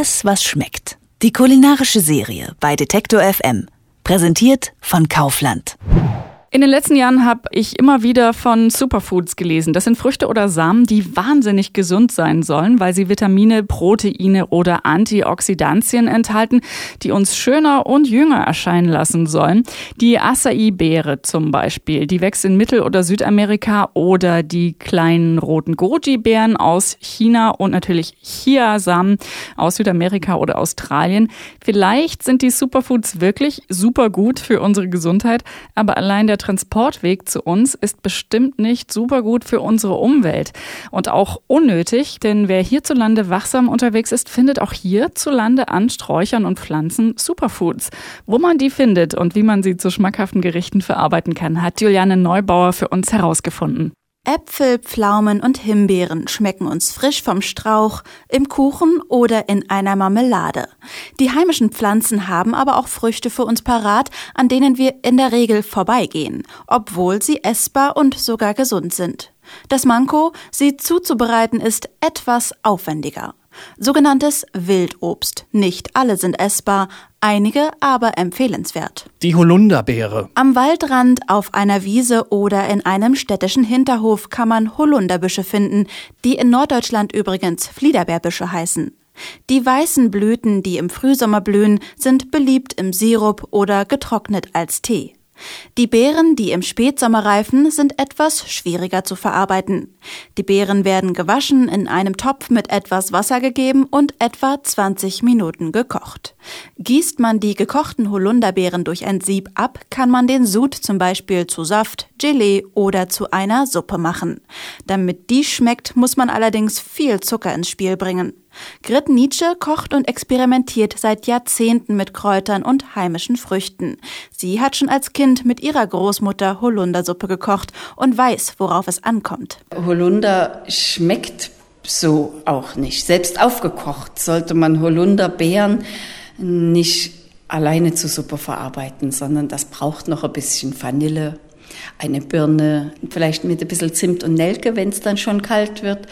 Alles, was schmeckt. Die kulinarische Serie bei Detektor FM. Präsentiert von Kaufland. In den letzten Jahren habe ich immer wieder von Superfoods gelesen. Das sind Früchte oder Samen, die wahnsinnig gesund sein sollen, weil sie Vitamine, Proteine oder Antioxidantien enthalten, die uns schöner und jünger erscheinen lassen sollen. Die Acai-Beere zum Beispiel, die wächst in Mittel- oder Südamerika oder die kleinen roten Goji-Beeren aus China und natürlich Chiasamen aus Südamerika oder Australien. Vielleicht sind die Superfoods wirklich super gut für unsere Gesundheit, aber allein der Transportweg zu uns ist bestimmt nicht super gut für unsere Umwelt und auch unnötig, denn wer hierzulande wachsam unterwegs ist, findet auch hierzulande an Sträuchern und Pflanzen Superfoods. Wo man die findet und wie man sie zu schmackhaften Gerichten verarbeiten kann, hat Juliane Neubauer für uns herausgefunden. Äpfel, Pflaumen und Himbeeren schmecken uns frisch vom Strauch, im Kuchen oder in einer Marmelade. Die heimischen Pflanzen haben aber auch Früchte für uns parat, an denen wir in der Regel vorbeigehen, obwohl sie essbar und sogar gesund sind. Das Manko, sie zuzubereiten, ist etwas aufwendiger. Sogenanntes Wildobst. Nicht alle sind essbar, einige aber empfehlenswert. Die Holunderbeere. Am Waldrand, auf einer Wiese oder in einem städtischen Hinterhof kann man Holunderbüsche finden, die in Norddeutschland übrigens Fliederbeerbüsche heißen. Die weißen Blüten, die im Frühsommer blühen, sind beliebt im Sirup oder getrocknet als Tee. Die Beeren, die im Spätsommer reifen, sind etwas schwieriger zu verarbeiten. Die Beeren werden gewaschen, in einem Topf mit etwas Wasser gegeben und etwa 20 Minuten gekocht. Gießt man die gekochten Holunderbeeren durch ein Sieb ab, kann man den Sud zum Beispiel zu Saft, Gelee oder zu einer Suppe machen. Damit die schmeckt, muss man allerdings viel Zucker ins Spiel bringen. Grit Nietzsche kocht und experimentiert seit Jahrzehnten mit Kräutern und heimischen Früchten. Sie hat schon als Kind mit ihrer Großmutter Holundersuppe gekocht und weiß, worauf es ankommt. Holunder schmeckt so auch nicht. Selbst aufgekocht sollte man Holunderbeeren nicht alleine zur Suppe verarbeiten, sondern das braucht noch ein bisschen Vanille, eine Birne, vielleicht mit ein bisschen Zimt und Nelke, wenn es dann schon kalt wird.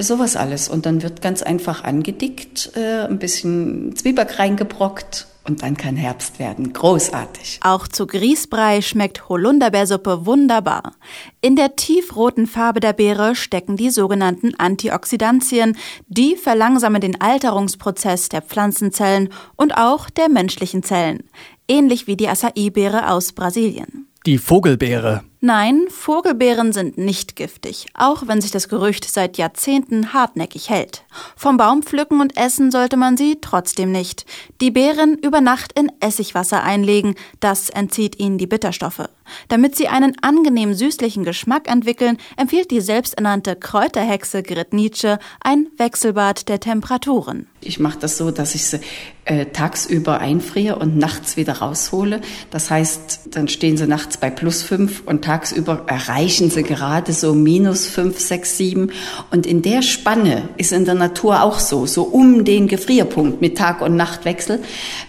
Sowas alles. Und dann wird ganz einfach angedickt, äh, ein bisschen Zwieback reingebrockt und dann kann Herbst werden. Großartig. Auch zu Grießbrei schmeckt Holunderbeersuppe wunderbar. In der tiefroten Farbe der Beere stecken die sogenannten Antioxidantien. Die verlangsamen den Alterungsprozess der Pflanzenzellen und auch der menschlichen Zellen. Ähnlich wie die Acai-Beere aus Brasilien. Die Vogelbeere. Nein, Vogelbeeren sind nicht giftig, auch wenn sich das Gerücht seit Jahrzehnten hartnäckig hält. Vom Baum pflücken und essen sollte man sie trotzdem nicht. Die Beeren über Nacht in Essigwasser einlegen, das entzieht ihnen die Bitterstoffe. Damit sie einen angenehm süßlichen Geschmack entwickeln, empfiehlt die selbsternannte Kräuterhexe Grit Nietzsche ein Wechselbad der Temperaturen. Ich mache das so, dass ich sie äh, tagsüber einfriere und nachts wieder raushole. Das heißt, dann stehen sie nachts bei plus fünf und tagsüber erreichen sie gerade so minus fünf, sechs, sieben. Und in der Spanne ist in der Natur auch so, so um den Gefrierpunkt mit Tag- und Nachtwechsel.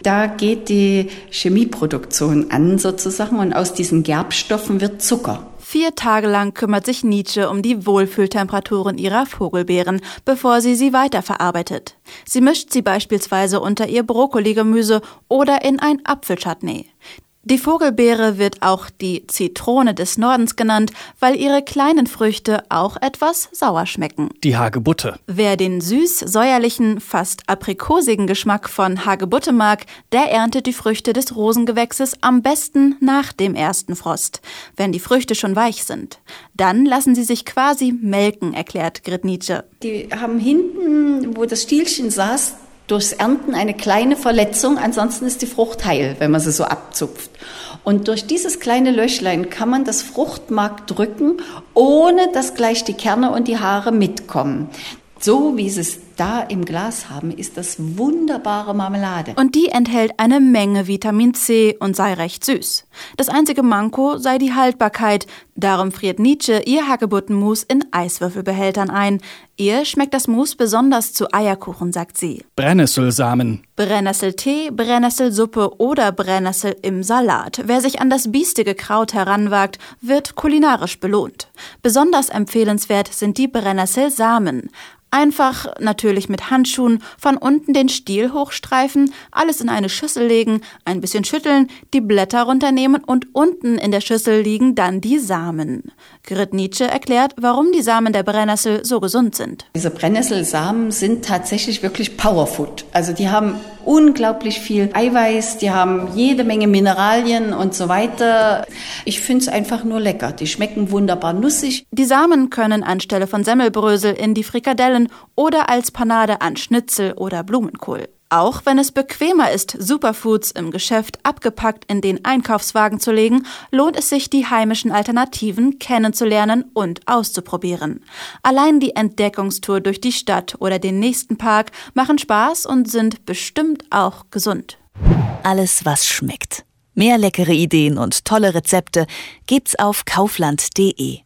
Da geht die Chemieproduktion an sozusagen und aus diesen Gerbstoffen wird Zucker. Vier Tage lang kümmert sich Nietzsche um die Wohlfühltemperaturen ihrer Vogelbeeren, bevor sie sie weiterverarbeitet. Sie mischt sie beispielsweise unter ihr Brokkoligemüse oder in ein Apfelchutney. Die Vogelbeere wird auch die Zitrone des Nordens genannt, weil ihre kleinen Früchte auch etwas sauer schmecken. Die Hagebutte. Wer den süß-säuerlichen, fast aprikosigen Geschmack von Hagebutte mag, der erntet die Früchte des Rosengewächses am besten nach dem ersten Frost, wenn die Früchte schon weich sind. Dann lassen sie sich quasi melken, erklärt Grit Nietzsche. Die haben hinten, wo das Stielchen saß, durchs Ernten eine kleine Verletzung, ansonsten ist die Frucht heil, wenn man sie so abzupft. Und durch dieses kleine Löchlein kann man das Fruchtmark drücken, ohne dass gleich die Kerne und die Haare mitkommen. So wie es da im Glas haben, ist das wunderbare Marmelade. Und die enthält eine Menge Vitamin C und sei recht süß. Das einzige Manko sei die Haltbarkeit, Darum friert Nietzsche ihr Hagebuttenmus in Eiswürfelbehältern ein. Ihr schmeckt das Mus besonders zu Eierkuchen, sagt sie. Brennnesselsamen. Brennnesseltee, Brennnesselsuppe oder Brennnessel im Salat. Wer sich an das biestige Kraut heranwagt, wird kulinarisch belohnt. Besonders empfehlenswert sind die Brennnesselsamen. Einfach, natürlich mit Handschuhen, von unten den Stiel hochstreifen, alles in eine Schüssel legen, ein bisschen schütteln, die Blätter runternehmen und unten in der Schüssel liegen dann die Samen. Grit Nietzsche erklärt, warum die Samen der Brennnessel so gesund sind. Diese Brennnesselsamen sind tatsächlich wirklich Powerfood. Also die haben unglaublich viel Eiweiß, die haben jede Menge Mineralien und so weiter. Ich finde es einfach nur lecker. Die schmecken wunderbar nussig. Die Samen können anstelle von Semmelbrösel in die Frikadellen oder als Panade an Schnitzel oder Blumenkohl. Auch wenn es bequemer ist, Superfoods im Geschäft abgepackt in den Einkaufswagen zu legen, lohnt es sich, die heimischen Alternativen kennenzulernen und auszuprobieren. Allein die Entdeckungstour durch die Stadt oder den nächsten Park machen Spaß und sind bestimmt auch gesund. Alles, was schmeckt. Mehr leckere Ideen und tolle Rezepte gibt's auf kaufland.de.